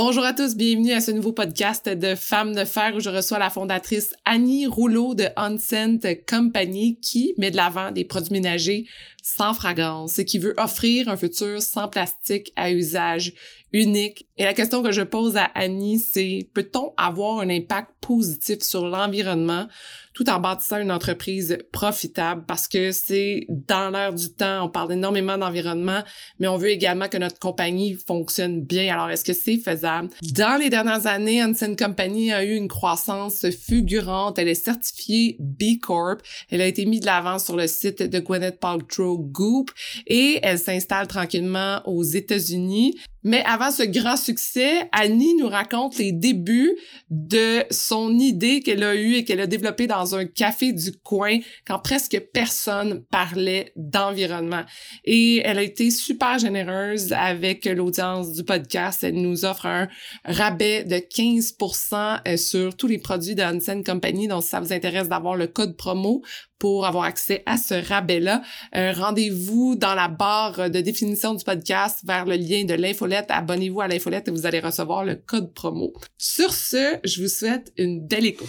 Bonjour à tous, bienvenue à ce nouveau podcast de Femmes de fer où je reçois la fondatrice Annie Rouleau de Unsent Company qui met de l'avant des produits ménagers sans fragrance et qui veut offrir un futur sans plastique à usage unique. Et la question que je pose à Annie, c'est peut-on avoir un impact positif sur l'environnement tout en bâtissant une entreprise profitable? Parce que c'est dans l'air du temps, on parle énormément d'environnement, mais on veut également que notre compagnie fonctionne bien. Alors, est-ce que c'est faisable? Dans les dernières années, Hansen Company a eu une croissance fulgurante. Elle est certifiée B Corp. Elle a été mise de l'avant sur le site de Gwyneth Paltrow Goop et elle s'installe tranquillement aux États-Unis. Mais avant ce grand succès, Annie nous raconte les débuts de son idée qu'elle a eue et qu'elle a développée dans un café du coin quand presque personne parlait d'environnement. Et elle a été super généreuse avec l'audience du podcast. Elle nous offre un rabais de 15% euh, sur tous les produits de Hansen Company. Donc, si ça vous intéresse d'avoir le code promo pour avoir accès à ce rabais-là. Rendez-vous dans la barre de définition du podcast vers le lien de l'infolette. Abonnez-vous à l'infolette et vous allez recevoir le code promo. Sur ce, je vous souhaite une belle écoute.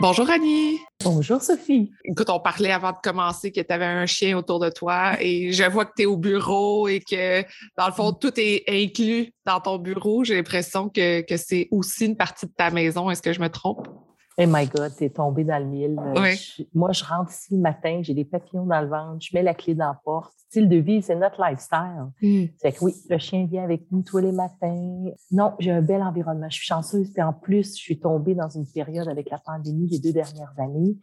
Bonjour Annie. Bonjour Sophie. Écoute, on parlait avant de commencer que tu avais un chien autour de toi et je vois que tu es au bureau et que dans le fond, tout est inclus dans ton bureau. J'ai l'impression que, que c'est aussi une partie de ta maison. Est-ce que je me trompe? Oh my God, t'es tombé dans le mille. moi, je rentre ici le matin, j'ai des papillons dans le ventre, je mets la clé dans la porte. Style de vie, c'est notre lifestyle. Hmm. C'est que oui, le chien vient avec nous tous les matins. Non, j'ai un bel environnement. Je suis chanceuse. Puis en plus, je suis tombée dans une période avec la pandémie des deux dernières années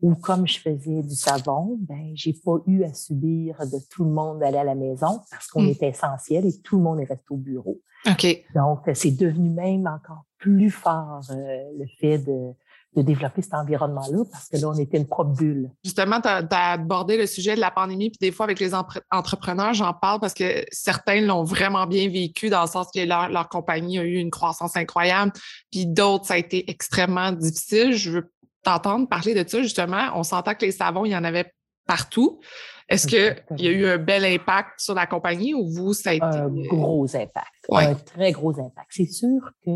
où, comme je faisais du savon, ben, j'ai pas eu à subir de tout le monde d'aller à la maison parce qu'on hmm. était essentiel et tout le monde est resté au bureau. OK. Donc, c'est devenu même encore plus fort euh, le fait de de développer cet environnement-là parce que là, on était une propre bulle. Justement, tu as, abordé le sujet de la pandémie, puis des fois, avec les entrepreneurs, j'en parle parce que certains l'ont vraiment bien vécu dans le sens que leur, compagnie a eu une croissance incroyable, puis d'autres, ça a été extrêmement difficile. Je veux t'entendre parler de ça, justement. On s'entend que les savons, il y en avait partout. Est-ce qu'il y a eu un bel impact sur la compagnie ou vous, ça a été... Un gros impact. Un très gros impact. C'est sûr que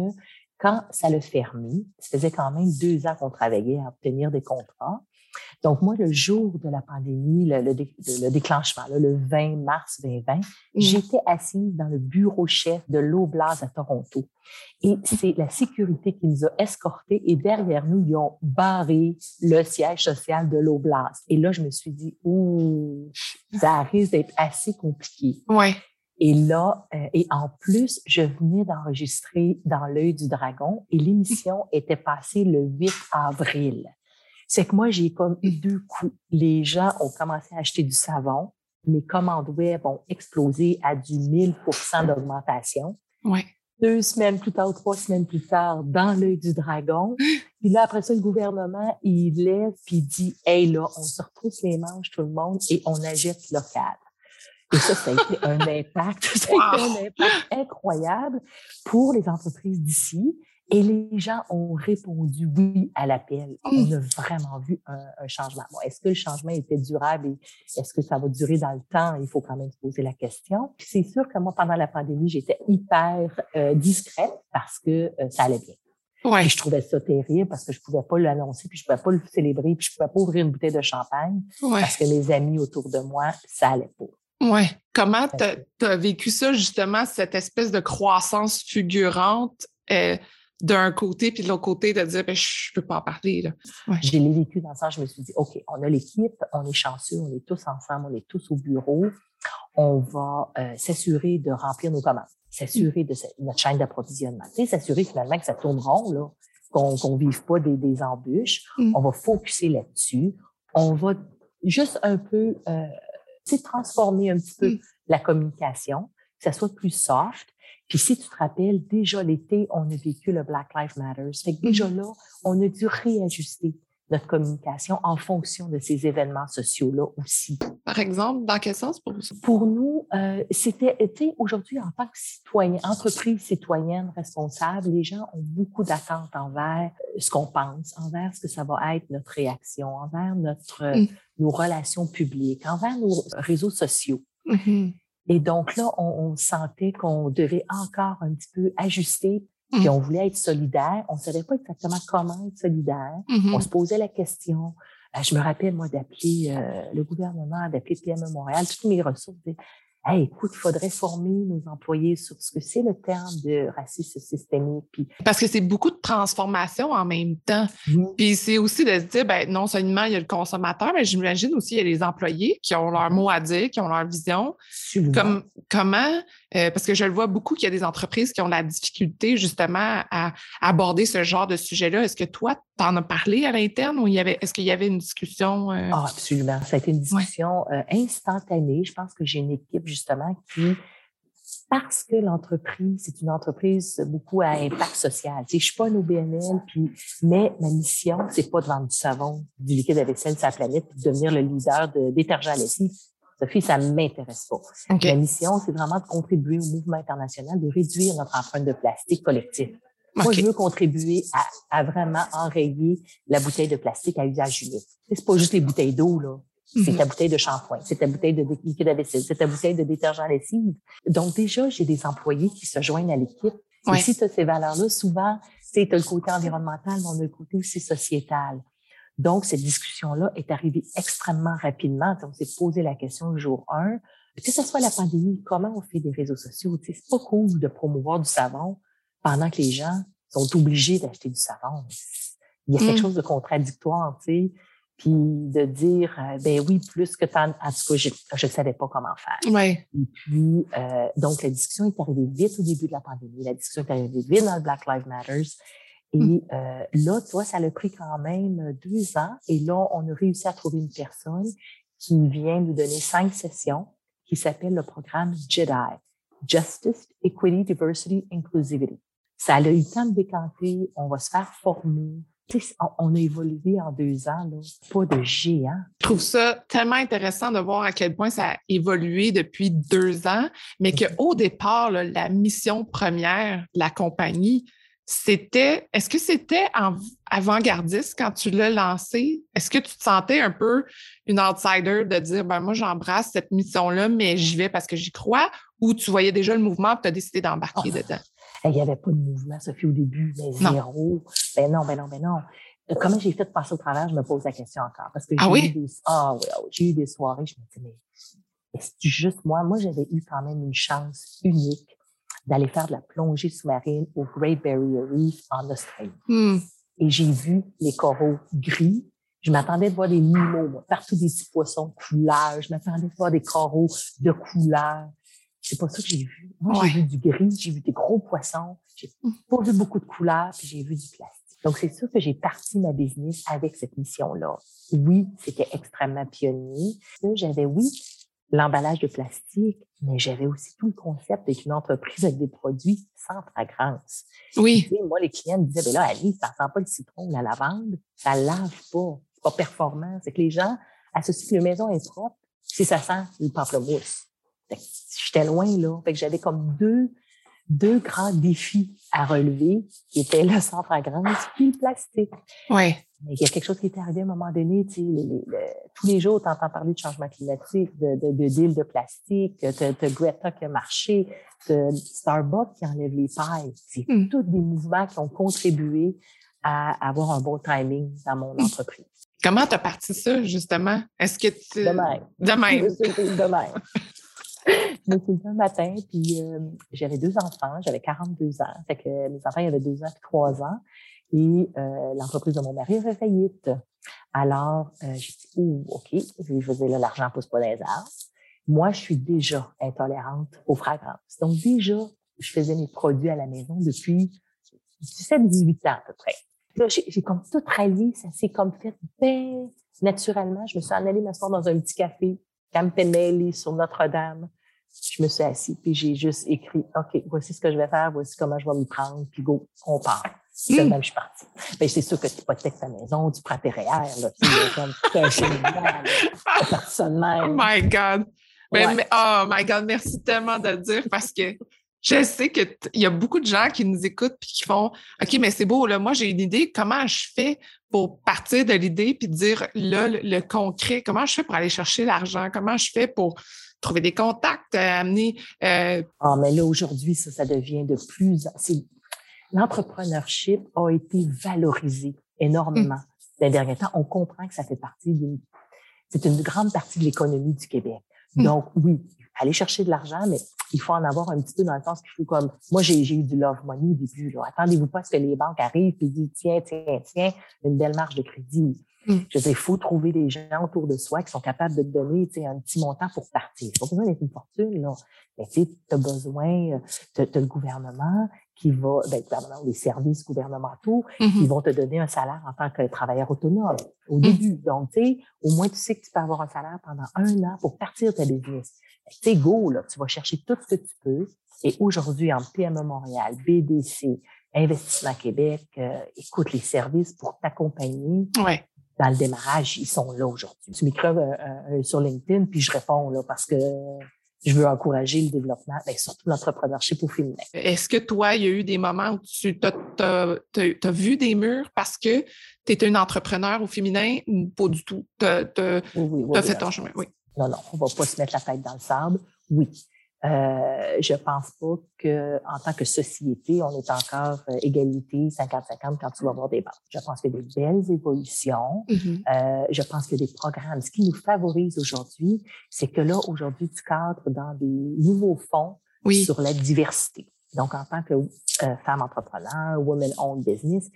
quand ça le fermé, ça faisait quand même deux ans qu'on travaillait à obtenir des contrats. Donc, moi, le jour de la pandémie, le, déclenchement, le 20 mars 2020, mmh. j'étais assise dans le bureau chef de l'Oblast à Toronto. Et c'est la sécurité qui nous a escortés et derrière nous, ils ont barré le siège social de l'Oblast. Et là, je me suis dit, ouh, ça risque d'être assez compliqué. Ouais. Et là, euh, et en plus, je venais d'enregistrer dans l'œil du dragon et l'émission était passée le 8 avril. C'est que moi, j'ai comme eu deux coups. Les gens ont commencé à acheter du savon. Mes commandes web ont explosé à du 1000% d'augmentation. Ouais. Deux semaines plus tard, trois semaines plus tard, dans l'œil du dragon. Puis là, après ça, le gouvernement, il lève puis il dit, hey là, on se retrouve les manches tout le monde et on achète local. Et ça, ça a été un impact, ça a été un impact incroyable pour les entreprises d'ici. Et les gens ont répondu oui à l'appel. On mmh. a vraiment vu un, changement. est-ce que le changement était durable et est-ce que ça va durer dans le temps? Il faut quand même se poser la question. Puis c'est sûr que moi, pendant la pandémie, j'étais hyper euh, discrète parce que euh, ça allait bien. Ouais. je trouvais ça terrible parce que je pouvais pas l'annoncer, puis je pouvais pas le célébrer, puis je pouvais pas ouvrir une bouteille de champagne parce que mes amis autour de moi, ça allait pas. Oui. Comment tu as, vécu ça, justement, cette espèce de croissance fulgurante euh, d'un côté, puis de l'autre côté, de dire, ben, je ne peux pas en parler. Là? Je l'ai vécu dans le sens, je me suis dit, OK, on a l'équipe, on est chanceux, on est tous ensemble, on est tous au bureau. On va euh, s'assurer de remplir nos commandes, s'assurer de notre chaîne d'approvisionnement, s'assurer finalement que ça tourne rond, là, qu'on ne vive pas des, embûches. Mm. On va focuser là-dessus. On va juste un peu euh, transformer un petit peu mmh. la communication, que ça soit plus soft. Puis si tu te rappelles, déjà l'été, on a vécu le Black Lives Matter. Fait que déjà là, on a dû réajuster notre communication en fonction de ces événements sociaux-là aussi. Par exemple, dans quel sens pour vous? Pour nous, euh, c'était, aujourd'hui, en tant que citoyen, entreprise citoyenne responsable, les gens ont beaucoup d'attentes envers euh, ce qu'on pense, envers ce que ça va être notre réaction, envers notre, mm. nos relations publiques, envers nos réseaux sociaux. Mm-hmm. Et donc là, on, on sentait qu'on devait encore un petit peu ajuster puis mm. on voulait être solidaire. On ne savait pas exactement comment être solidaire. On se posait la question. Euh, je me rappelle, moi, d'appeler euh, le gouvernement, d'appeler PME Montréal, toutes mes ressources. Hey, écoute, il faudrait former nos employés sur ce que c'est le terme de racisme systémique. Puis... Parce que c'est beaucoup de transformation en même temps. Puis c'est aussi de se dire, ben, non seulement il y a le consommateur, mais j'imagine aussi il y a les employés qui ont leur mot à dire, qui ont leur vision. Comme, comment, euh, parce que je le vois beaucoup qu'il y a des entreprises qui ont la difficulté justement à, aborder ce genre de sujet-là. Est-ce que toi, tu en as parlé à l'interne ou il y avait, est-ce qu'il y avait une discussion? Euh? Ah, absolument. Ça a été une discussion euh, instantanée. Je pense que j'ai une équipe justement qui parce que l'entreprise, c'est une entreprise beaucoup à impact social. Je ne suis pas un OBNL, puis, mais ma mission, c'est pas de vendre du savon, du liquide à vaisselle sur la planète, de devenir le leader de détergent à lessive. Sophie, ça ne m'intéresse pas. Ma mission, c'est vraiment de contribuer au mouvement international, de réduire notre empreinte de plastique collectif. Moi, je veux contribuer à, vraiment enrayer la bouteille de plastique à usage unique. C'est pas juste les bouteilles d'eau, là. C'est ta mhm. bouteille de shampoing, c'est ta bouteille de liquide à vaisselle, c'est ta bouteille de détergent à lessive. Donc, déjà, j'ai des employés qui se joignent à l'équipe. Et si tu as ces valeurs-là, souvent, tu as le côté environnemental, mais on a le côté aussi sociétal. Donc, cette discussion-là est arrivée extrêmement rapidement. On s'est posé la question le jour 1. Que ce soit la pandémie, comment on fait des réseaux sociaux? C'est pas cool de promouvoir du savon pendant que les gens sont obligés d'acheter du savon. Il y a quelque mmh. chose de contradictoire, tu sais. Puis de dire, euh, ben oui, plus que tant, en tout cas, je ne savais pas comment faire. Ouais. Et puis, euh, donc, la discussion est arrivée vite au début de la pandémie. La discussion est arrivée vite dans le Black Lives Matter. Et mmh. euh, là, tu vois, ça a pris quand même deux ans. Et là, on a réussi à trouver une personne qui vient nous donner cinq sessions qui s'appelle le programme JEDI, Justice, Equity, Diversity, Inclusivity. Ça a eu le temps de décanter, on va se faire former. On a évolué en deux ans, là. pas de géant. Je trouve ça tellement intéressant de voir à quel point ça a évolué depuis deux ans, mais qu'au départ, la mission première de la compagnie, c'était, est-ce que c'était avant-gardiste quand tu l'as lancé? Est-ce que tu te sentais un peu une outsider de dire, ben moi, j'embrasse cette mission-là, mais j'y vais parce que j'y crois, ou tu voyais déjà le mouvement et tu as décidé d'embarquer ah. dedans? Il n'y avait pas de mouvement, Sophie, au début, mais zéro. Ben non, ben non, ben non. Euh, comment j'ai fait de passer au travers, je me pose la question encore. Parce que ah j'ai eu des, ah, oui, j'ai eu des soirées, je me disais, mais est-ce juste moi? Moi, j'avais eu quand même une chance unique d'aller faire de la plongée sous-marine au Great Barrier Reef en Australie. Hmm. Et j'ai vu les coraux gris. Je m'attendais de voir des mimos, partout des petits poissons de couleur. Je m'attendais de voir des coraux de couleur. C'est pas ça que j'ai vu. Moi, j'ai vu du gris, j'ai vu des gros poissons. J'ai hmm. pas vu beaucoup de couleurs, puis j'ai vu du plastique. Donc, c'est sûr que j'ai parti ma business avec cette mission-là. Oui, c'était extrêmement pionnier. J'avais, oui, l'emballage de plastique, mais j'avais aussi tout le concept d'être une entreprise avec des produits sans fragrance. Oui. moi, les clients me disaient, ben là, Alice, ça sent pas le citron ou la lavande, ça lave pas, c'est pas performant. C'est que les gens associent que la maison est propre si ça sent le pamplemousse. J'étais loin, là. Fait que j'avais comme deux, deux grands défis à relever, qui étaient le sans fragrance puis le plastique. Oui. Mais il y a quelque chose qui est arrivé à un moment donné, tu sais, tous les jours, tu entends parler de changement climatique, de, de, de deal de plastique, de, Greta qui a marché, de Starbucks qui enlève les pailles. C'est hmm. tous des mouvements qui ont contribué à avoir un bon timing dans mon hmm. entreprise. Comment tu as parti ça, justement? Est-ce que tu... De même. De même. De même. Je me suis un matin, puis euh, j'avais deux enfants, j'avais 42 ans. Fait que mes enfants, avaient deux ans et trois ans. Et euh, l'entreprise de mon mari avait faillite. Alors, euh, j'ai dit, oh, OK, je veux dire, l'argent pousse pas les arbres. Moi, je suis déjà intolérante aux fragrances. Donc, déjà, je faisais mes produits à la maison depuis 17-18 ans à peu près. J'ai comme tout rallié, ça s'est comme fait bien naturellement. Je me suis en allée m'asseoir dans un petit café, Campanelli, sur Notre-Dame. je me suis assise, puis j'ai juste écrit, OK, voici ce que je vais faire, voici comment je vais me prendre, puis go, on part. C'est mm. même, je suis partie. Ben, c'est sûr que tu hypothèques ta maison, tu prends tes REER, sais, comme, un cheminement, personne même. Oh my God. Ben, mais, oh my God, merci tellement de le dire parce que je sais qu'il y a beaucoup de gens qui nous écoutent puis qui font OK, mais c'est beau, là, moi j'ai une idée, comment je fais pour partir de l'idée puis dire là, le, concret, comment je fais pour aller chercher l'argent, comment je fais pour trouver des contacts, euh, amener. Euh... Ah, mais là, aujourd'hui, ça, ça devient de plus. L'entrepreneurship a été valorisé énormément. Mmh. Ces derniers temps, on comprend que ça fait partie d'une. C'est une grande partie de l'économie du Québec. Mmh. Donc, oui, aller chercher de l'argent, mais il faut en avoir un petit peu dans le sens qu'il faut comme, moi, j'ai eu du love money au début, là. Attendez-vous pas à ce que les banques arrivent et disent, tiens, tiens, tiens, une belle marge de crédit. Mm. Je veux dire, il faut trouver des gens autour de soi qui sont capables de te donner, tu sais, un petit montant pour partir. Pas besoin d'être une fortune, là. Mais tu as besoin, tu as, le gouvernement qui va, ben, gouvernement les services gouvernementaux qui mm-hmm. vont te donner un salaire en tant que travailleur autonome au mm. début. Donc, tu sais, au moins, tu sais que tu peux avoir un salaire pendant un an pour partir ta business. C'est go, là. Tu vas chercher tout ce que tu peux. Et aujourd'hui, en PME Montréal, BDC, Investissement Québec, euh, écoute les services pour t'accompagner. Ouais. Dans le démarrage, ils sont là aujourd'hui. Tu m'écris euh, sur LinkedIn, puis je réponds là parce que je veux encourager le développement, ben, surtout l'entrepreneurship au féminin. Est-ce que toi, il y a eu des moments où tu as, vu des murs parce que tu étais une entrepreneur au féminin ou pas du tout? Tu as, fait ton chemin, oui. Non, non, on va pas se mettre la tête dans le sable. Oui. Euh, je pense pas que en tant que société, on est encore euh, égalité 50-50 quand tu vas voir des banques. Je pense qu'il y a des belles évolutions. Mm-hmm. euh, je pense qu'il y a des programmes. Ce qui nous favorise aujourd'hui, c'est que là, aujourd'hui, tu cadres dans des nouveaux fonds sur la diversité. Donc, en tant que euh, femme entrepreneur, woman-owned business,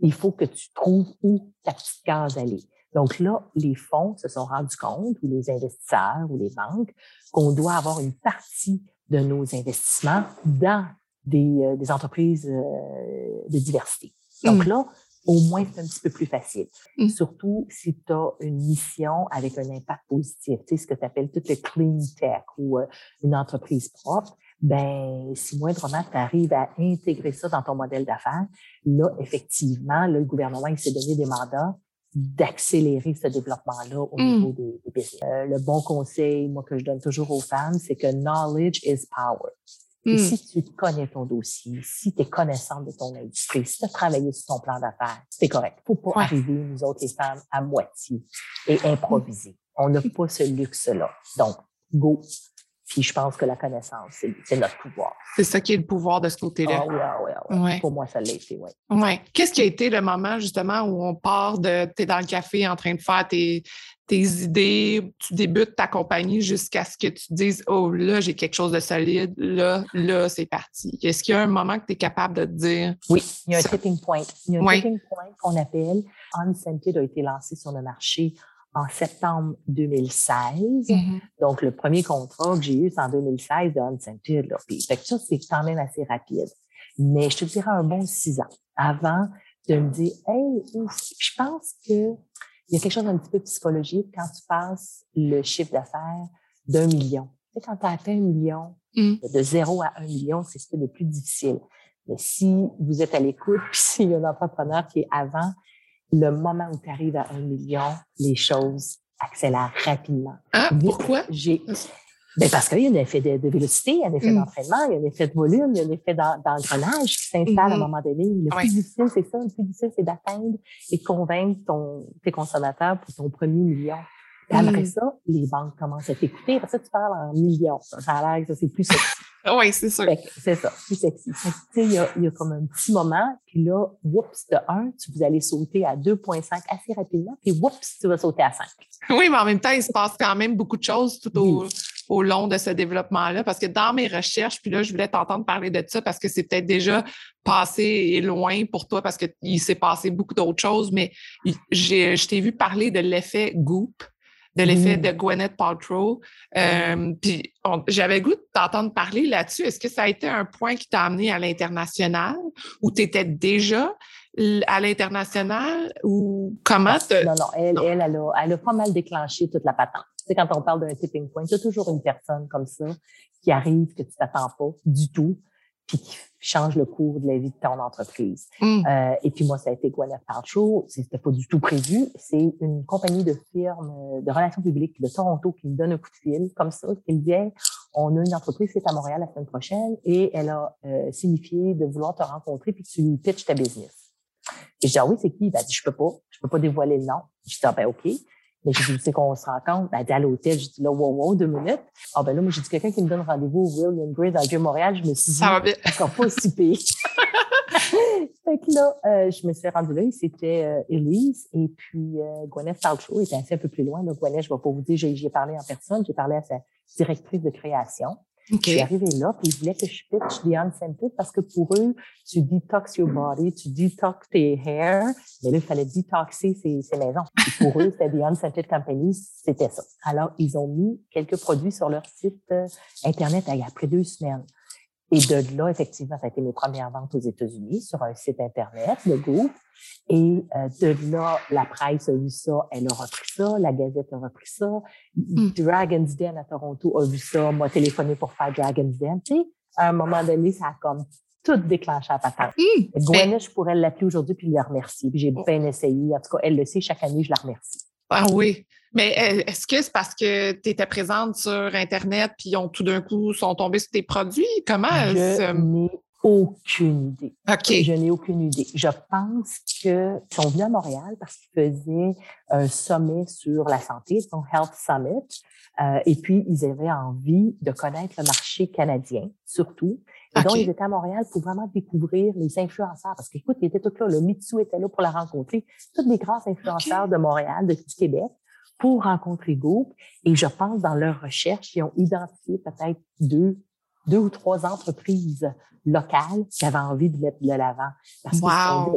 il faut que tu trouves où ta petite case aller. Donc là, les fonds se sont rendus compte, ou les investisseurs, ou les banques, qu'on doit avoir une partie de nos investissements dans des, euh, des entreprises euh, de diversité. Donc mmh. là, au moins, c'est un petit peu plus facile. Mmh. Surtout si tu as une mission avec un impact positif, tu sais, ce que tu appelles tout le clean tech ou euh, une entreprise propre, ben si moindrement tu arrives à intégrer ça dans ton modèle d'affaires, là, effectivement, là, le gouvernement, il s'est donné des mandats d'accélérer ce développement-là au mmh. niveau des, business. Euh, le bon conseil, moi, que je donne toujours aux femmes, c'est que knowledge is power. Et mmh. si tu connais ton dossier, si tu es connaissante de ton industrie, si tu as travaillé sur ton plan d'affaires, c'est correct. Faut pas arriver, nous autres, les femmes, à moitié et improviser. On n'a pas ce luxe-là. Donc, go. Puis je pense que la connaissance, c'est notre pouvoir. C'est ça qui est le pouvoir de ce côté-là. Ah oui, ah oui, ah oui. Pour moi, ça l'a été, oui. Ouais. Qu'est-ce qui a été le moment, justement, où on part de, tu es dans le café en train de faire tes, tes idées, tu débutes ta compagnie jusqu'à ce que tu dises, oh là, j'ai quelque chose de solide, là, là, c'est parti. Est-ce qu'il y a un moment que tu es capable de te dire? Oui, il y a un tipping point. Il y a un tipping point qu'on appelle Unscented a été lancé sur le marché en septembre 2016. Mm-hmm. Donc, le premier contrat que j'ai eu, c'est en 2016 de. Là. Puis, fait que ça, c'est quand même assez rapide. Mais je te dirais un bon six ans avant de me dire, hey, je pense que il y a quelque chose d'un petit peu psychologique quand tu passes le chiffre d'affaires d'un million. Tu sais, quand tu as atteint un million, mm. de zéro à un million, c'est ce qui est le plus difficile. Mais si vous êtes à l'écoute, puis s'il y a un entrepreneur qui est avant, le moment où tu arrives à un million, les choses accélèrent rapidement. Ah, pourquoi? J'ai, ben parce qu'il y a un effet de, vélocité, il y a un effet mm. d'entraînement, il y a un effet de volume, il y a un effet d'engrenage qui s'installe à un mm-hmm. moment donné. Le plus difficile, c'est ça. Le plus difficile, c'est d'atteindre et de convaincre ton, tes consommateurs pour ton premier million. Après ça, les banques commencent à t'écouter. Après ça, tu parles en millions. Ça a l'air que c'est plus sexy. oui, c'est sûr. C'est ça, plus sexy. Tu sais, il y a, y a, comme un petit moment, puis là, oups, de 1, tu vas aller sauter à 2,5 assez rapidement, puis oups, tu vas sauter à 5. Oui, mais en même temps, il se passe quand même beaucoup de choses tout au, au long de ce développement-là, parce que dans mes recherches, puis là, je voulais t'entendre parler de ça parce que c'est peut-être déjà passé et loin pour toi parce qu'il s'est passé beaucoup d'autres choses, mais je t'ai vu parler de l'effet Goop de l'effet mmh. de Gwyneth Paltrow. Euh, puis j'avais goût de t'entendre parler là-dessus. Est-ce que ça a été un point qui t'a amené à l'international ou tu étais déjà à l'international ou comment Non, non, elle, Elle, elle, a, elle a pas mal déclenché toute la patente. Tu sais, quand on parle d'un tipping point, il y a toujours une personne comme ça qui arrive que tu t'attends pas du tout, puis qui change le cours de la vie de ton entreprise. Mm. Euh, et puis moi, ça a été Gwyneth Paltrow. C'était pas du tout prévu. C'est une compagnie de firmes de relations publiques de Toronto qui me donne un coup de fil comme ça, qui me dit Hey, on a une entreprise qui est à Montréal la semaine prochaine et elle a euh, signifié de vouloir te rencontrer puis que tu lui pitches ta business. Et je dis ah oui, c'est qui? Ben, je peux pas, je peux pas dévoiler le nom. Je dis ah ben OK. Mais j'ai dit, tu sais qu'on se rencontre? Ben, elle dit à l'hôtel. Je dis là, wow, wow, deux minutes. Ah ben là, moi, j'ai dit quelqu'un qui me donne rendez-vous au William Gray dans le Vieux-Montréal. Je me suis dit, Ça va bien. encore pas si pire. fait que là, euh, je me suis rendue là, c'était euh, Elise et puis euh, Gwyneth Paltrow était assez un peu plus loin. Là, Gwyneth, je vais pas vous dire, j'ai j'ai parlé en personne, j'ai parlé à sa directrice de création. OK. Je suis arrivée là, puis ils voulaient que je pitch The Unscented parce que pour eux, tu detox your body, tu detox tes hair, mais là, il fallait detoxer ses, ses maisons. Et pour eux, c'était The Unscented Company, c'était ça. Alors, ils ont mis quelques produits sur leur site euh, Internet il y a après deux semaines. Et de là, effectivement, ça a été mes premières ventes aux États-Unis sur un site Internet, le groupe. Et euh, de là, la presse a vu ça, elle a repris ça, la Gazette a repris ça, Dragon's Den à Toronto a vu ça, m'a téléphoné pour faire Dragon's Den. Tu sais, à un moment donné, ça a comme tout déclenché à patente. Mm. Mais- Gwyneth, je pourrais l'appeler aujourd'hui puis la remercier. Puis j'ai bien essayé. En tout cas, elle le sait, chaque année, je la remercie. Ah oui. Mais euh, est-ce que c'est parce que tu étais présente sur Internet puis ont tout d'un coup sont tombés sur tes produits? Comment? Je euh, n'ai aucune idée. OK. Je n'ai aucune idée. Je pense qu'ils sont venus à Montréal parce qu'ils faisaient un sommet sur la santé, son Health Summit. Euh, et puis, ils avaient envie de connaître le marché canadien, surtout. Et donc, ils étaient à Montréal pour vraiment découvrir les influenceurs. Parce qu'écoute, ils étaient tous là. Le Mitsu était là pour la rencontrer. Tous des grands influenceurs de Montréal, de, du Québec, pour rencontrer Goop. Et je pense, dans leur recherche, ils ont identifié peut-être deux, deux ou trois entreprises locales qui avaient envie de mettre de l'avant. Parce que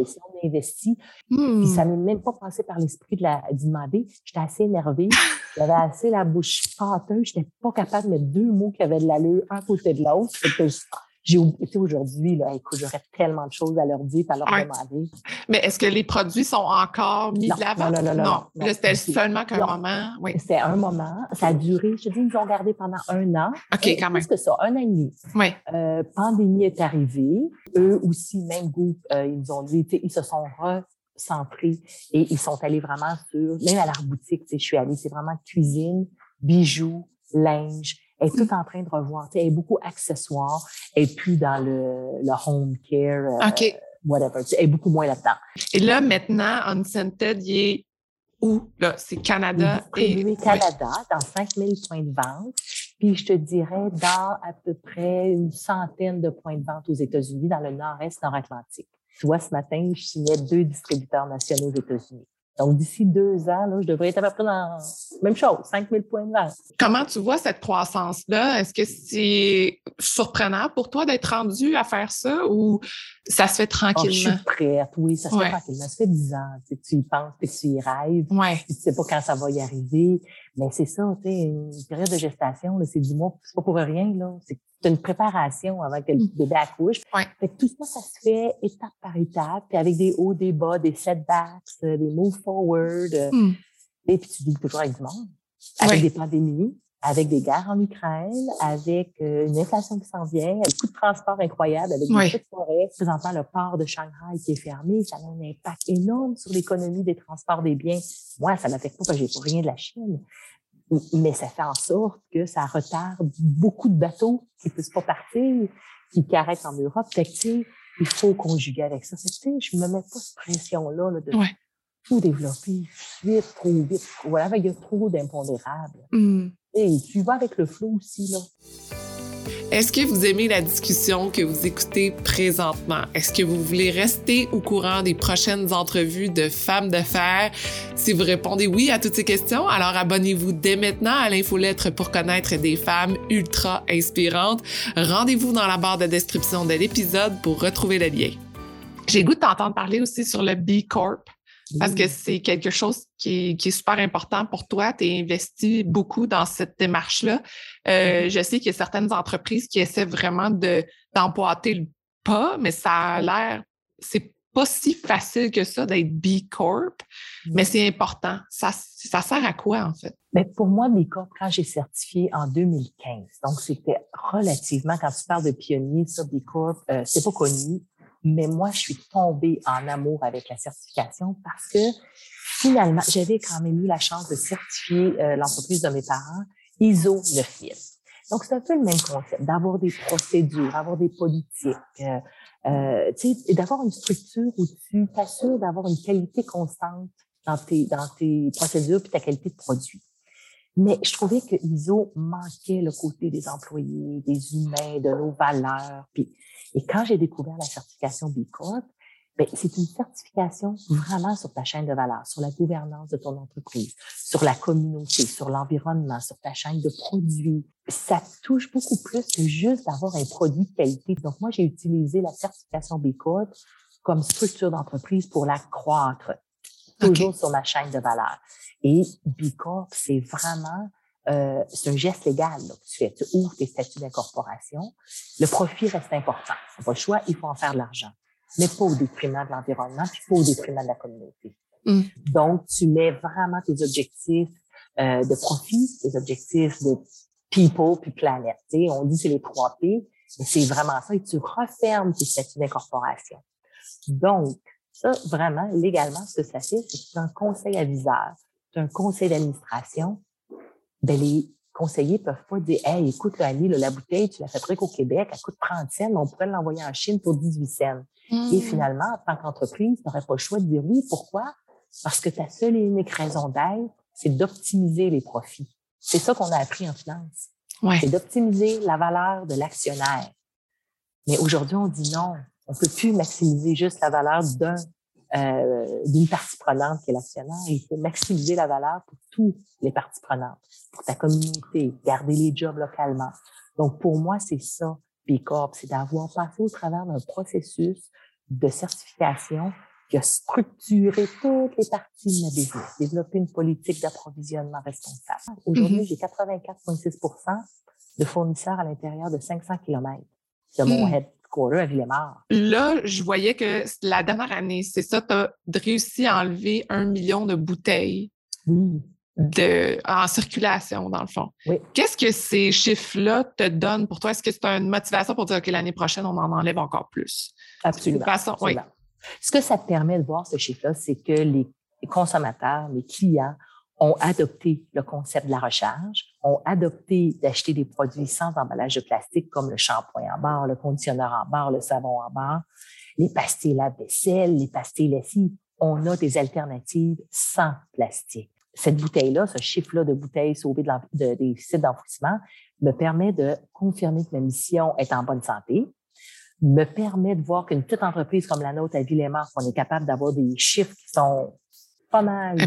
si on investit, Hmm. puis ça m'est même pas passé par l'esprit de la d'y demander. J'étais assez énervée. J'avais assez la bouche pâteuse. J'étais pas capable de mettre deux mots qui avaient de l'allure un côté de l'autre. Que je- J'ai oublié aujourd'hui, là, écoute, j'aurais tellement de choses à leur dire, à leur Ouais. demander. Mais est-ce que les produits sont encore mis Non, de l'avant? non, non, non, non, non. Là, c'était seulement qu'un moment. Oui. C'était un moment. Ça a duré, je dis, ils nous ont gardé pendant un an. OK, Euh, quand même. Plus que ça, un an et demi. Oui. Euh, pandémie est arrivée. Eux aussi, même groupe, euh, ils nous ont dit, ils se sont recentrés et ils sont allés vraiment sur, même à leur boutique, tu sais, je suis allée, c'est vraiment cuisine, bijoux, linge. Elle est tout en train de revoir. Elle est beaucoup accessoires. Elle est plus dans le, le home care, euh, OK. whatever. Elle est beaucoup moins là-dedans. Et là, maintenant, Unscented, il est où? Là, c'est Il est Canada et. distribué Canada dans 5000 points de vente. Puis je te dirais dans à peu près une centaine de points de vente aux États-Unis, dans le nord-est, nord-atlantique. Tu vois, ce matin, je signais deux distributeurs nationaux aux États-Unis. Donc, d'ici deux ans, là, je devrais être à peu près dans même chose, 5000 points de vente. Comment tu vois cette croissance-là? Est-ce que c'est surprenant pour toi d'être rendu à faire ça ou ça se fait Oh, je tranquillement? suis prête, oui, ça se Ouais. fait tranquillement. Ça fait dix ans, tu, sais, tu y penses, puis tu y rêves. Oui. puis tu sais pas quand ça va y arriver. Mais c'est ça, tu sais, une période de gestation, c'est dix mois, c'est pas pour rien, là. C'est c'est une préparation avant que le bébé accouche. Ouais. Fait que tout ça, ça se fait étape par étape, puis avec des hauts, des bas, des setbacks, euh, des move forward. euh, Hmm. Et puis tu vis toujours avec du monde, avec Ouais. des pandémies, avec des guerres en Ukraine, avec euh, une inflation qui s'en vient, avec beaucoup de transports incroyables, avec des feux de forêt. Présentement, le port de Shanghai qui est fermé, ça a un impact énorme sur l'économie des transports des biens. Moi, ça m'affecte pas parce que j'ai pas rien de la Chine. Mais ça fait en sorte que ça retarde beaucoup de bateaux qui ne puissent pas partir, qui carrent en Europe. Fait que, il faut conjuguer avec ça. Fait que, tu sais, je me mets pas cette pression-là là, de Ouais. tout développer vite, trop vite. Voilà, il y a trop d'impondérables. Hmm. Et tu vas avec le flot aussi, là. Est-ce que vous aimez la discussion que vous écoutez présentement? Est-ce que vous voulez rester au courant des prochaines entrevues de femmes d'affaires? Si vous répondez oui à toutes ces questions, alors abonnez-vous dès maintenant à l'infolettre pour connaître des femmes ultra inspirantes. Rendez-vous dans la barre de description de l'épisode pour retrouver le lien. J'ai goût de t'entendre parler aussi sur le B Corp. Parce que c'est quelque chose qui est, qui est super important pour toi. Tu es investi beaucoup dans cette démarche-là. Euh, je sais qu'il y a certaines entreprises qui essaient vraiment de, d'emboîter le pas, mais ça a l'air, c'est pas si facile que ça d'être B Corp, mais c'est important. Ça, ça sert à quoi, en fait? Mais pour moi, B Corp, quand j'ai certifié en 2015, donc c'était relativement, quand tu parles de pionnier, ça, B Corp, euh, c'est pas connu, mais moi, je suis tombée en amour avec la certification parce que finalement, j'avais quand même eu la chance de certifier euh, l'entreprise de mes parents ISO 9000. Donc, c'est un peu le même concept, d'avoir des procédures, avoir des politiques, euh, euh, et d'avoir une structure où tu t'assures d'avoir une qualité constante dans tes, dans tes procédures puis ta qualité de produit. Mais je trouvais que ISO manquait le côté des employés, des humains, de nos valeurs. Puis, et quand j'ai découvert la certification B Corp, c'est une certification vraiment sur ta chaîne de valeur, sur la gouvernance de ton entreprise, sur la communauté, sur l'environnement, sur ta chaîne de produits. Ça touche beaucoup plus que juste d'avoir un produit de qualité. Donc, moi, j'ai utilisé la certification B Corp comme structure d'entreprise pour la croître, toujours sur ma chaîne de valeur. Et B Corp, c'est vraiment euh, c'est un geste légal là, que tu fais. Tu ouvres tes statuts d'incorporation. Le profit reste important. Pas le choix, il faut en faire de l'argent mais pas au détriment de l'environnement, puis pas au détriment de la communauté. Mm. Donc, tu mets vraiment tes objectifs euh, de profit, tes objectifs de people puis planète. On dit c'est les trois P, mais c'est vraiment ça. Et tu refermes tes statuts d'incorporation. Donc, ça, vraiment, légalement, ce que ça fait, c'est que c'est un conseil aviseur, c'est un conseil d'administration. Ben, les conseillers peuvent pas dire, hey, écoute, Annie, la bouteille, tu la fait qu'au Québec, elle coûte 30 cents, on pourrait l'envoyer en Chine pour 18 cents. Et hmm. finalement, en tant qu'entreprise, tu n'aurais pas le choix de dire oui. Pourquoi? Parce que ta seule et unique raison d'être, c'est d'optimiser les profits. C'est ça qu'on a appris en finance. Ouais. C'est d'optimiser la valeur de l'actionnaire. Mais aujourd'hui, on dit non. On peut plus maximiser juste la valeur d'un euh, d'une partie prenante qui est l'actionnaire. Il faut maximiser la valeur pour toutes les parties prenantes, pour ta communauté, garder les jobs localement. Donc, pour moi, c'est ça. B Corp, c'est d'avoir passé au travers d'un processus de certification qui a structuré toutes les parties de ma business, développé une politique d'approvisionnement responsable. Aujourd'hui, mm-hmm. j'ai 84,6 de fournisseurs à l'intérieur de 500 km de mon mm. À. Là, je voyais que la dernière année, c'est ça, tu as réussi à enlever un million de bouteilles. Oui de, en circulation, dans le fond. Qu'est-ce que ces chiffres-là te donnent pour toi? Est-ce que c'est une motivation pour dire, que l'année prochaine, on en enlève encore plus? Absolument. Ce que ça te permet de voir, ce chiffre-là, c'est que les consommateurs, les clients ont adopté le concept de la recharge, ont adopté d'acheter des produits sans emballage de plastique comme le shampoing en barre, le conditionneur en barre, le savon en barre, les pastilles lave-vaisselle, les pastilles lessives. On a des alternatives sans plastique cette bouteille-là, ce chiffre-là de bouteilles sauvées de des sites d'enfouissement, me permet de confirmer que ma mission est en bonne santé, me permet de voir qu'une petite entreprise comme la nôtre à Villemort, on est capable d'avoir des chiffres qui sont pas mal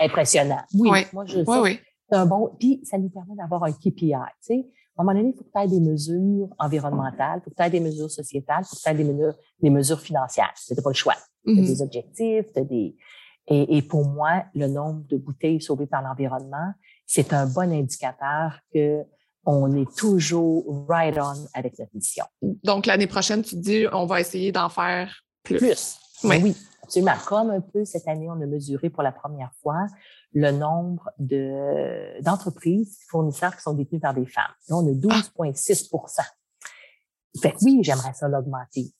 impressionnants. Oui, moi je oui, oui. C'est un bon. Puis ça nous permet d'avoir un KPI. Tu sais, à un moment donné, il faut que tu aies des mesures environnementales, il faut que tu aies des mesures sociétales, il faut que tu aies des mesures, des mesures financières. N'as pas le choix. Tu as mm-hmm. des objectifs, tu as des, et, et, pour moi, le nombre de bouteilles sauvées par l'environnement, c'est un bon indicateur que on est toujours right on avec notre mission. Donc, l'année prochaine, tu dis, on va essayer d'en faire plus. Plus. Oui. oui, absolument. Comme un peu cette année, on a mesuré pour la première fois le nombre de, d'entreprises fournisseurs qui sont détenues par des femmes. Là, on a 12,6 Fait que oui, j'aimerais ça l'augmenter.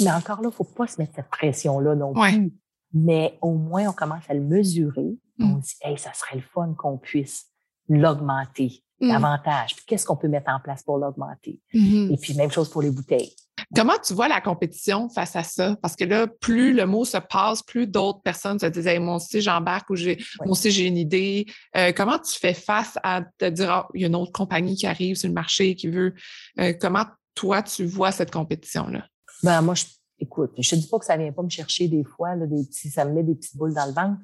Mais encore là, il faut pas se mettre cette pression-là non plus mais au moins on commence à le mesurer. On mmh. dit, hey, ça serait le fun qu'on puisse l'augmenter mmh. davantage. Puis qu'est-ce qu'on peut mettre en place pour l'augmenter? Mmh Et puis même chose pour les bouteilles. Comment tu vois la compétition face à ça? Parce que là, plus le mot se passe, plus d'autres personnes se disent Moi aussi, j'embarque ou j'ai, moi aussi, j'ai une idée. Euh, comment tu fais face à te dire ah, il y a une autre compagnie qui arrive sur le marché qui veut. Euh, comment toi, tu vois cette compétition-là? Ben, moi, je écoute, je te dis pas que ça vient pas me chercher des fois, là, des petits, ça me met des petites boules dans le ventre,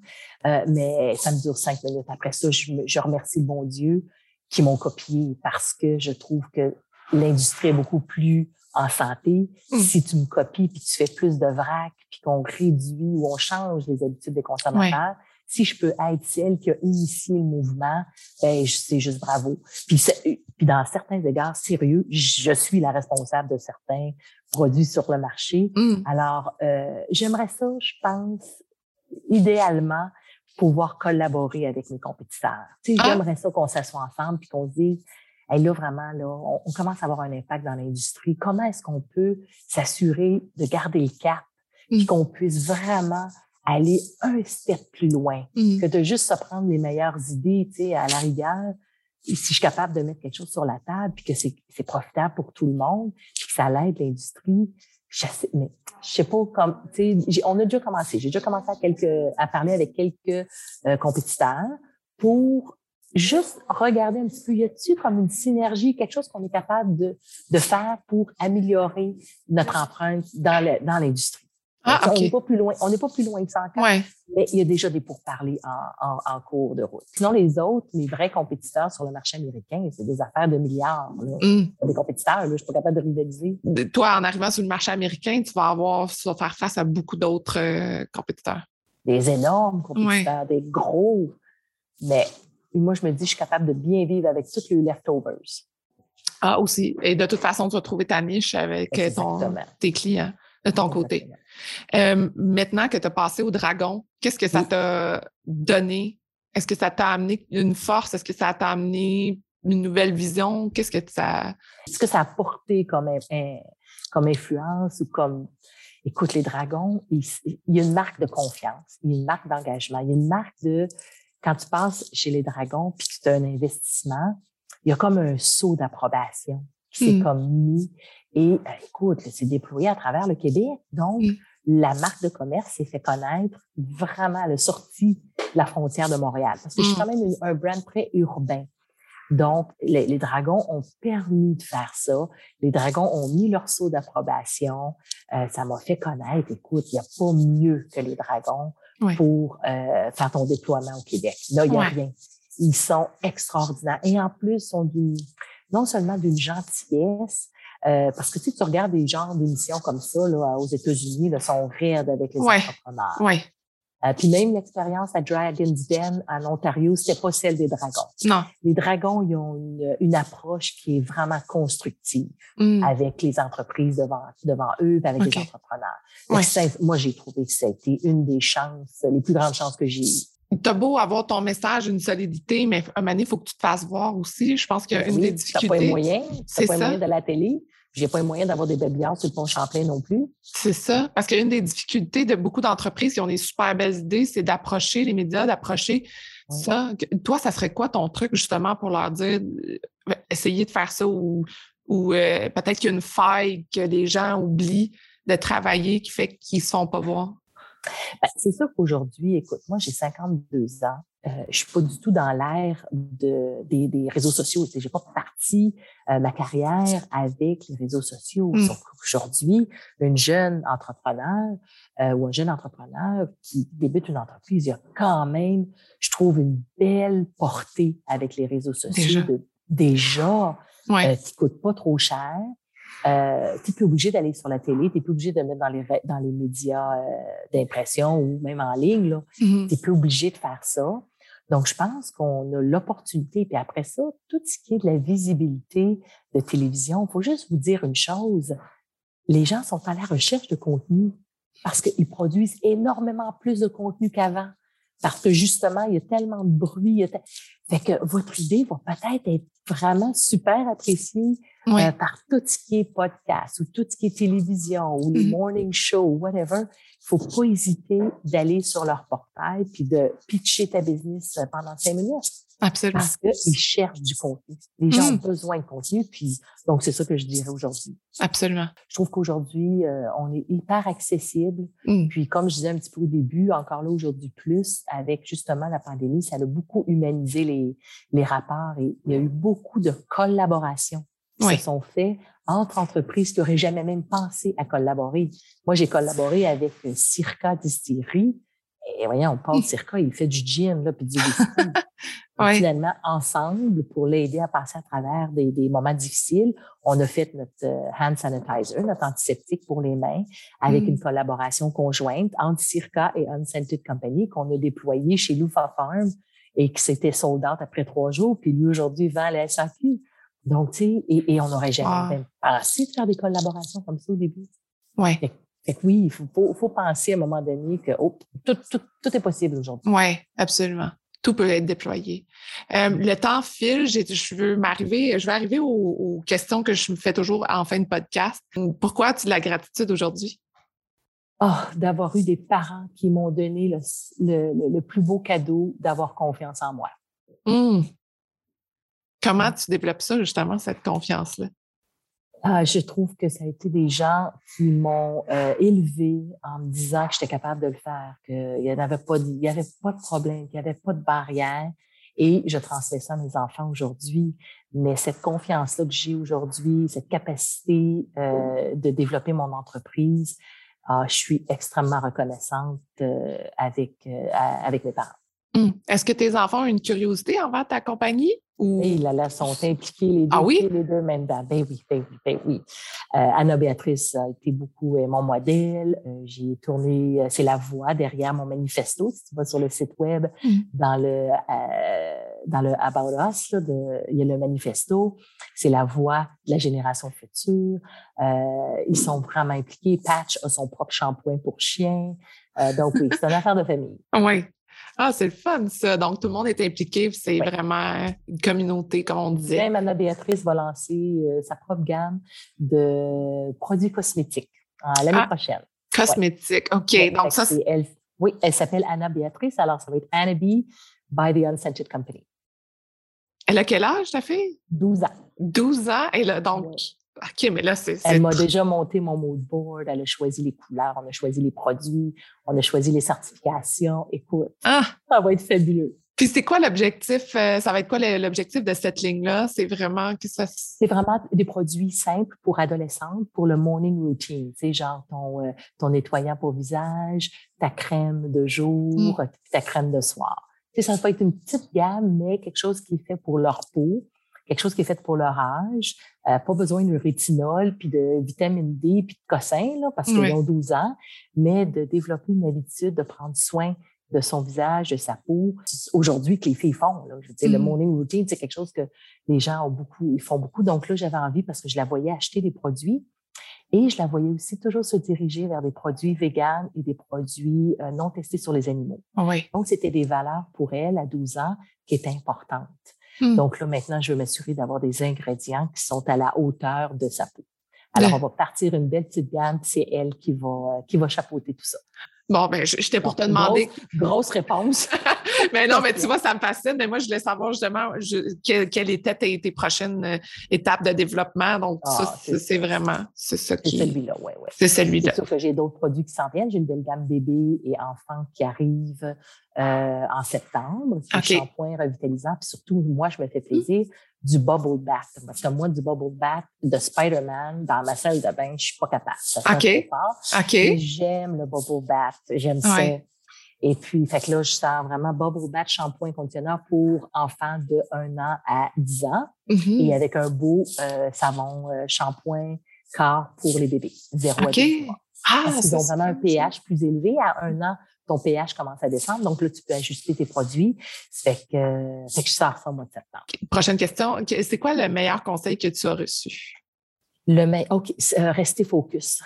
euh, mais ça me dure cinq minutes. Après ça, je, je remercie le bon Dieu qui m'ont copié parce que je trouve que l'industrie est beaucoup plus en santé. Mmh. Si tu me copies puis tu fais plus de vrac puis qu'on réduit ou on change les habitudes des consommateurs, si je peux être celle qui a initié le mouvement, ben c'est juste bravo. Puis, Puis dans certains égards sérieux, je suis la responsable de certains produits sur le marché. Mm. Alors, euh, j'aimerais ça, je pense, idéalement, pouvoir collaborer avec mes compétiteurs. Tu sais, Ah. j'aimerais ça qu'on s'assoie ensemble puis qu'on se dise, hey, là, vraiment, là, on, on commence à avoir un impact dans l'industrie. Comment est-ce qu'on peut s'assurer de garder le cap puis Mm. qu'on puisse vraiment aller un step plus loin Mm. que de juste se prendre les meilleures idées, tu sais, à la rigueur? Et si je suis capable de mettre quelque chose sur la table, puis que c'est profitable pour tout le monde, puis que ça l'aide l'industrie, je sais, mais je sais pas comme, tu sais, on a déjà commencé. J'ai déjà commencé à quelques, à parler avec quelques euh, compétiteurs pour juste regarder un petit peu, y a-t-il comme une synergie, quelque chose qu'on est capable de, de faire pour améliorer notre empreinte dans l'industrie? Ah, On n'est pas plus loin, on n'est pas plus loin que ça encore Ouais. mais il y a déjà des pourparlers en, en, en cours de route. Sinon, les autres, mes vrais compétiteurs sur le marché américain, c'est des affaires de milliards. là. Mm. Des compétiteurs, là, je suis pas capable de rivaliser. Toi, en arrivant sur le marché américain, tu vas avoir, tu vas faire face à beaucoup d'autres euh, compétiteurs. Des énormes compétiteurs, des gros. Mais moi, je me dis, je suis capable de bien vivre avec tous les leftovers. Ah, aussi. Et de toute façon, tu vas trouver ta niche avec euh, ton, tes clients de ton côté. Euh, maintenant que tu as passé au dragon, qu'est-ce que ça Oui. t'a donné? Est-ce que ça t'a amené une force? Est-ce que ça t'a amené une nouvelle vision? Qu'est-ce que ça. Ce que ça a porté comme, comme influence ou comme, écoute, les dragons, il, il y a une marque de confiance, il y a une marque d'engagement, il y a une marque de, quand tu passes chez les dragons puis que as un investissement, il y a comme un saut d'approbation qui s'est Mm. comme mis. Et euh, écoute, c'est déployé à travers le Québec. Donc, Mm. la marque de commerce s'est fait connaître vraiment à la sortie de la frontière de Montréal. Parce que je suis Mm. quand même une- un brand très urbain. Donc, les, les dragons ont permis de faire ça. Les dragons ont mis leur saut d'approbation. Euh, ça m'a fait connaître, écoute, il n'y a pas mieux que les dragons Ouais. pour euh, faire ton déploiement au Québec. Là, il n'y a Ouais. rien. Ils sont extraordinaires. Et en plus, sont d'une, non seulement d'une gentillesse, euh, parce que tu sais, tu regardes des genres d'émissions comme ça là, aux États-Unis, là, sont raides avec les Ouais. entrepreneurs. Oui. Euh, puis même l'expérience à Dragon's Den en Ontario, c'était pas celle des dragons. Non. Les dragons, ils ont une, une approche qui est vraiment constructive Mm. avec les entreprises devant, devant eux, avec les entrepreneurs. Ouais. Moi, j'ai trouvé que ça a été une des chances, les plus grandes chances que j'ai eues. T'as beau avoir ton message, une solidité, mais à un moment il faut que tu te fasses voir aussi. Je pense qu'une Ben Oui, des T'as difficultés. pas les moyens, c'est t'as pas moyens de la télé, j'ai pas les moyens d'avoir des babillons sur le pont Champlain non plus. C'est ça. Parce qu'une des difficultés de beaucoup d'entreprises qui ont des super belles idées, c'est d'approcher les médias, d'approcher Oui. ça. Toi, ça serait quoi ton truc justement pour leur dire euh, essayez de faire ça ou, ou euh, peut-être qu'il y a une faille que les gens oublient de travailler qui fait qu'ils ne se font pas voir? Ben, c'est sûr qu'aujourd'hui, écoute, moi, j'ai 52 ans. Euh, je suis pas du tout dans l'ère de, des, des réseaux sociaux. Je n'ai pas parti euh, ma carrière avec les réseaux sociaux. Mm. Sauf qu'aujourd'hui, une jeune entrepreneur euh, ou un jeune entrepreneur qui débute une entreprise, il y a quand même, je trouve, une belle portée avec les réseaux sociaux. Déjà. de- déjà Oui. euh, qui coûte pas trop cher. Euh, tu n'es plus obligé d'aller sur la télé, tu n'es plus obligé de mettre dans les, dans les médias euh, d'impression ou même en ligne. là. Mhm. Tu n'es plus obligé de faire ça. Donc, je pense qu'on a l'opportunité. Puis après ça, tout ce qui est de la visibilité de télévision, il faut juste vous dire une chose. Les gens sont à la recherche de contenu parce qu'ils produisent énormément plus de contenu qu'avant. Parce que justement, il y a tellement de bruit. il y a te- Fait que votre idée va peut-être être vraiment super appréciée Oui. euh, par tout ce qui est podcast ou tout ce qui est télévision ou les Mhm. morning shows, whatever. Il faut pas hésiter d'aller sur leur portail puis de pitcher ta business euh, pendant cinq minutes Absolument. parce qu'ils cherchent du contenu. Les gens ont besoin de contenu, puis donc c'est ça que je dirais aujourd'hui. Absolument. Je trouve qu'aujourd'hui, euh, on est hyper accessible. Mm. Puis comme je disais un petit peu au début, encore là aujourd'hui plus, avec justement la pandémie, ça a beaucoup humanisé les, les rapports et il y a eu beaucoup de collaborations qui Oui. se sont faites entre entreprises qui n'auraient jamais même pensé à collaborer. Moi, j'ai collaboré avec euh, Circa Distillery. Et voyons, Paul Circa, il fait du gin, là, puis du whisky. Finalement, ensemble, pour l'aider à passer à travers des, des moments difficiles, on a fait notre euh, hand sanitizer, notre antiseptique pour les mains, avec Mm. une collaboration conjointe entre Circa et Unscented Company qu'on a déployé chez Loufa Farm et qui s'était sold out après trois jours. Puis lui, aujourd'hui, vend la SAQ. Donc, tu sais, et, et, on n'aurait jamais même pensé de faire des collaborations comme ça au début. Oui. Fait, que oui, il faut, faut, penser à un moment donné que oh, tout, tout, tout est possible aujourd'hui. Oui, absolument tout peut être déployé. Euh, le temps file, je veux m'arriver, je vais arriver aux, questions que je me fais toujours en fin de podcast. Pourquoi as-tu de la gratitude aujourd'hui? Oh, d'avoir eu des parents qui m'ont donné le, le, plus beau cadeau d'avoir confiance en moi. Mmh. Comment tu développes ça, justement, cette confiance-là? Ah, je trouve que ça a été des gens qui m'ont euh, élevé en me disant que j'étais capable de le faire, qu'il n'y avait, pas de, pas de problème, qu'il n'y avait pas de barrière. Et je transmets ça à mes enfants aujourd'hui. Mais cette confiance-là que j'ai aujourd'hui, cette capacité euh, de développer mon entreprise, ah, je suis extrêmement reconnaissante euh, avec, euh, avec mes parents. Mmh. Est-ce que tes enfants ont une curiosité envers ta compagnie? Ou... Et là, là, sont impliqués les deux, ah oui? les deux même Ben oui, ben oui, ben oui. Euh, Anna Béatrice a été beaucoup euh, mon modèle. Euh, j'ai tourné, c'est la voix derrière mon manifesto. Si tu vas sur le site web, mmh. dans le dans le About Us, là, de, il y a le manifesto. C'est la voix de la génération future. ils sont vraiment impliqués. Patch a son propre shampoing pour chien. donc oui, c'est une affaire de famille. Oui. Ah, c'est le fun, ça. Donc, tout le monde est impliqué. C'est vraiment une communauté, comme on disait. Même Anna-Béatrice va lancer euh, sa propre gamme de produits cosmétiques l'année ah, prochaine. Cosmétiques, OK. Donc, ça, elle, oui, elle s'appelle Anna-Béatrice. Alors, ça va être Anna B by the Unscented Company. Elle a quel âge, ta fille? 12 ans. 12 ans. Et là, donc, OK, mais là, c'est. Elle m'a déjà monté mon mood board, elle a choisi les couleurs, on a choisi les produits, on a choisi les certifications. Écoute, ah! ça va être fabuleux. Puis c'est quoi l'objectif? Euh, ça va être quoi l'objectif de cette ligne-là? C'est vraiment que ça. C'est vraiment des produits simples pour adolescentes, pour le morning routine. Tu sais, genre ton, euh, ton nettoyant pour visage, ta crème de jour, mmh. ta crème de soir. Tu sais, ça va être une petite gamme, mais quelque chose qui est fait pour leur peau quelque chose qui est fait pour leur âge. Euh, pas besoin de rétinol, puis de vitamine D, puis de cossin, là, parce qu'ils ont 12 ans, mais de développer une habitude de prendre soin de son visage, de sa peau. Aujourd'hui, que les filles font, là, je veux dire, le mmh. morning routine, c'est quelque chose que les gens ont beaucoup, ils font beaucoup. Donc là, j'avais envie parce que je la voyais acheter des produits et je la voyais aussi toujours se diriger vers des produits véganes et des produits euh, non testés sur les animaux. Oui. Donc, c'était des valeurs pour elle à 12 ans qui étaient importantes. Mmh. Donc là, maintenant, je veux m'assurer d'avoir des ingrédients qui sont à la hauteur de sa peau. Alors, on va partir une belle petite gamme, c'est elle qui va, euh, qui va chapeauter tout ça. Bon, ben, j'étais pour te demander. Grosse, réponse. mais non, mais tu vois, ça me fascine. Mais moi, je voulais savoir justement quelle, était tes, prochaines euh, étapes de développement. Donc, ça, ah, c'est vraiment, c'est ça qui. C'est celui-là, oui, oui. C'est celui-là. Sauf que j'ai d'autres produits qui s'en viennent. J'ai une belle gamme bébé et enfants qui arrivent euh, en septembre. C'est okay. un shampoing revitalisant. Puis surtout, moi, je me fais plaisir du bubble bath. Parce que moi, du bubble bath de Spider-Man dans ma salle de bain, je suis pas capable. Ça OK. Fort. OK. J'aime le bubble bath. J'aime ça. Et puis, fait que là, je sors vraiment bubble bath shampoing conditionneur pour enfants de 1 an à 10 ans. Mm-hmm. Et avec un beau euh, savon euh, shampoing car pour les bébés. Zéro à 10 mois. Ah, Parce qu'ils ont vraiment un pH plus élevé à un an ton pH commence à descendre. Donc là, tu peux ajuster tes produits. Ça fait que, fait que je sors ça au mois de septembre. Prochaine question. C'est quoi le meilleur conseil que tu as reçu? Le meilleur, OK, euh, rester focus.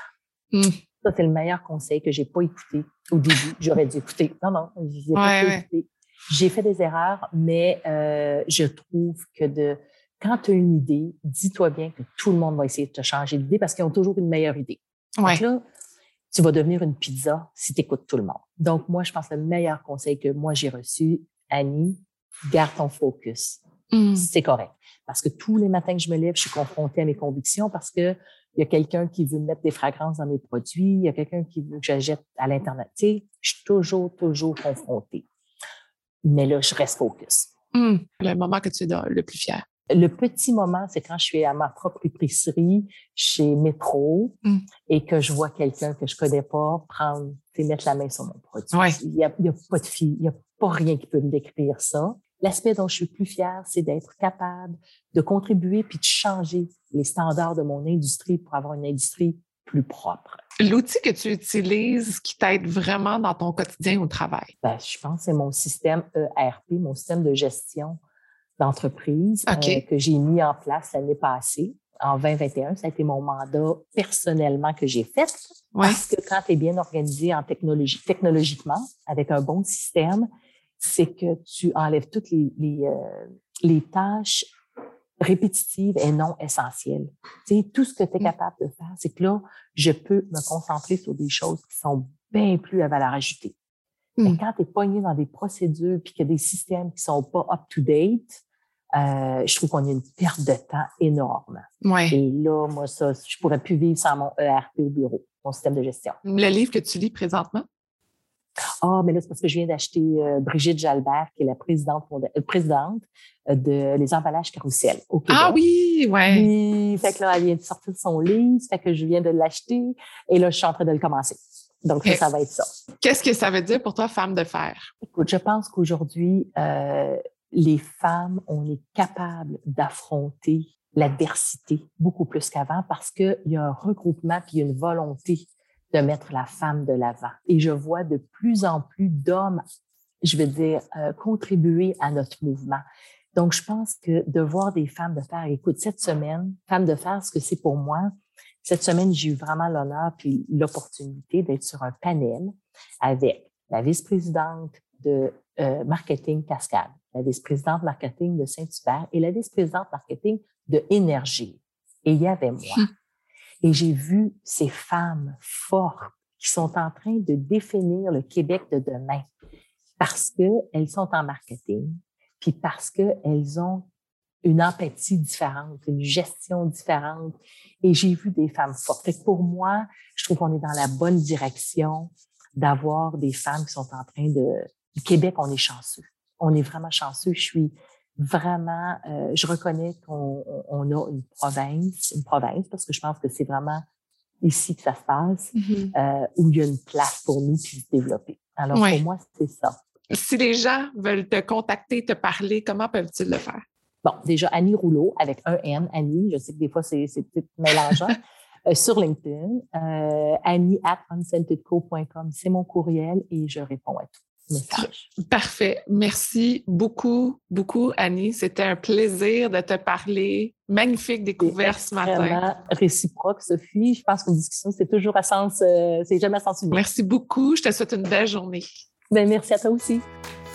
Hmm. Ça, c'est le meilleur conseil que j'ai pas écouté au début. J'aurais dû écouter. Non, non, j'ai pas écouté. J'ai fait des erreurs, mais euh, je trouve que de quand tu as une idée, dis-toi bien que tout le monde va essayer de te changer d'idée parce qu'ils ont toujours une meilleure idée. Ouais. Donc là, tu vas devenir une pizza si tu écoutes tout le monde. Donc, moi, je pense que le meilleur conseil que moi j'ai reçu, Annie, garde ton focus. Mm. C'est correct. Parce que tous les matins que je me lève, je suis confrontée à mes convictions parce que il y a quelqu'un qui veut mettre des fragrances dans mes produits, il y a quelqu'un qui veut que j'achète à l'Internet. Tu sais, je suis toujours, toujours confrontée. Mais là, je reste focus. Mm. Le moment que tu es le plus fier. Le petit moment, c'est quand je suis à ma propre épicerie chez Métro mm. et que je vois quelqu'un que je connais pas prendre, mettre la main sur mon produit. Il n'y a, a, pas de fille, il n'y a pas rien qui peut me décrire ça. L'aspect dont je suis plus fière, c'est d'être capable de contribuer puis de changer les standards de mon industrie pour avoir une industrie plus propre. L'outil que tu utilises qui t'aide vraiment dans ton quotidien au travail? Ben, je pense que c'est mon système ERP, mon système de gestion d'entreprise que j'ai mis en place l'année passée en 2021. Ça a été mon mandat personnellement que j'ai fait. Parce que quand tu es bien organisé en technologie, technologiquement, avec un bon système, c'est que tu enlèves toutes les, les, euh, les tâches répétitives et non essentielles. Tu sais, tout ce que tu es mm. capable de faire, c'est que là, je peux me concentrer sur des choses qui sont bien plus à valeur ajoutée. Mais mm. quand tu es pogné dans des procédures puis qu'il y a des systèmes qui sont pas up-to-date, euh, je trouve qu'on a une perte de temps énorme. Ouais. Et là, moi, ça, je pourrais plus vivre sans mon ERP au bureau, mon système de gestion. Le livre que tu lis présentement? Ah, mais là, c'est parce que je viens d'acheter euh, Brigitte Jalbert, qui est la présidente, euh, présidente de Les emballages carousel au Québec. Ah oui, ouais. Oui, fait que là, elle vient de sortir son livre, fait que je viens de l'acheter et là, je suis en train de le commencer. Donc, ça, ça va être ça. Qu'est-ce que ça veut dire pour toi, femme de fer? Écoute, je pense qu'aujourd'hui, euh, les femmes, on est capable d'affronter l'adversité beaucoup plus qu'avant parce qu'il y a un regroupement puis une volonté de mettre la femme de l'avant. Et je vois de plus en plus d'hommes, je veux dire, euh, contribuer à notre mouvement. Donc, je pense que de voir des femmes de fer, écoute, cette semaine, femme de fer, ce que c'est pour moi, cette semaine, j'ai eu vraiment l'honneur puis l'opportunité d'être sur un panel avec la vice-présidente de euh, marketing Cascade, la vice-présidente marketing de Saint-Hubert et la vice-présidente marketing de Énergie. Et il y avait moi. Hum. Et j'ai vu ces femmes fortes qui sont en train de définir le Québec de demain parce qu'elles sont en marketing, puis parce qu'elles ont une empathie différente, une gestion différente. Et j'ai vu des femmes fortes. pour moi, je trouve qu'on est dans la bonne direction d'avoir des femmes qui sont en train de... Du Québec, on est chanceux. On est vraiment chanceux. Je suis vraiment... Euh, je reconnais qu'on on a une province, une province, parce que je pense que c'est vraiment ici que ça se passe, mm-hmm. euh, où il y a une place pour nous qui se développer. Alors, pour moi, c'est ça. Si les gens veulent te contacter, te parler, comment peuvent-ils le faire? Bon, déjà, Annie Rouleau, avec un N, Annie, je sais que des fois, c'est peut-être mélangeant, euh, sur LinkedIn. Euh, Annie at unsentedco.com, c'est mon courriel et je réponds à tout. Message. Parfait. Merci beaucoup, beaucoup, Annie. C'était un plaisir de te parler. Magnifique découverte ce matin. réciproque, Sophie. Je pense qu'une discussion, c'est toujours à sens, euh, c'est jamais à sens unique. Merci beaucoup. Je te souhaite une belle journée. Ben, merci à toi aussi.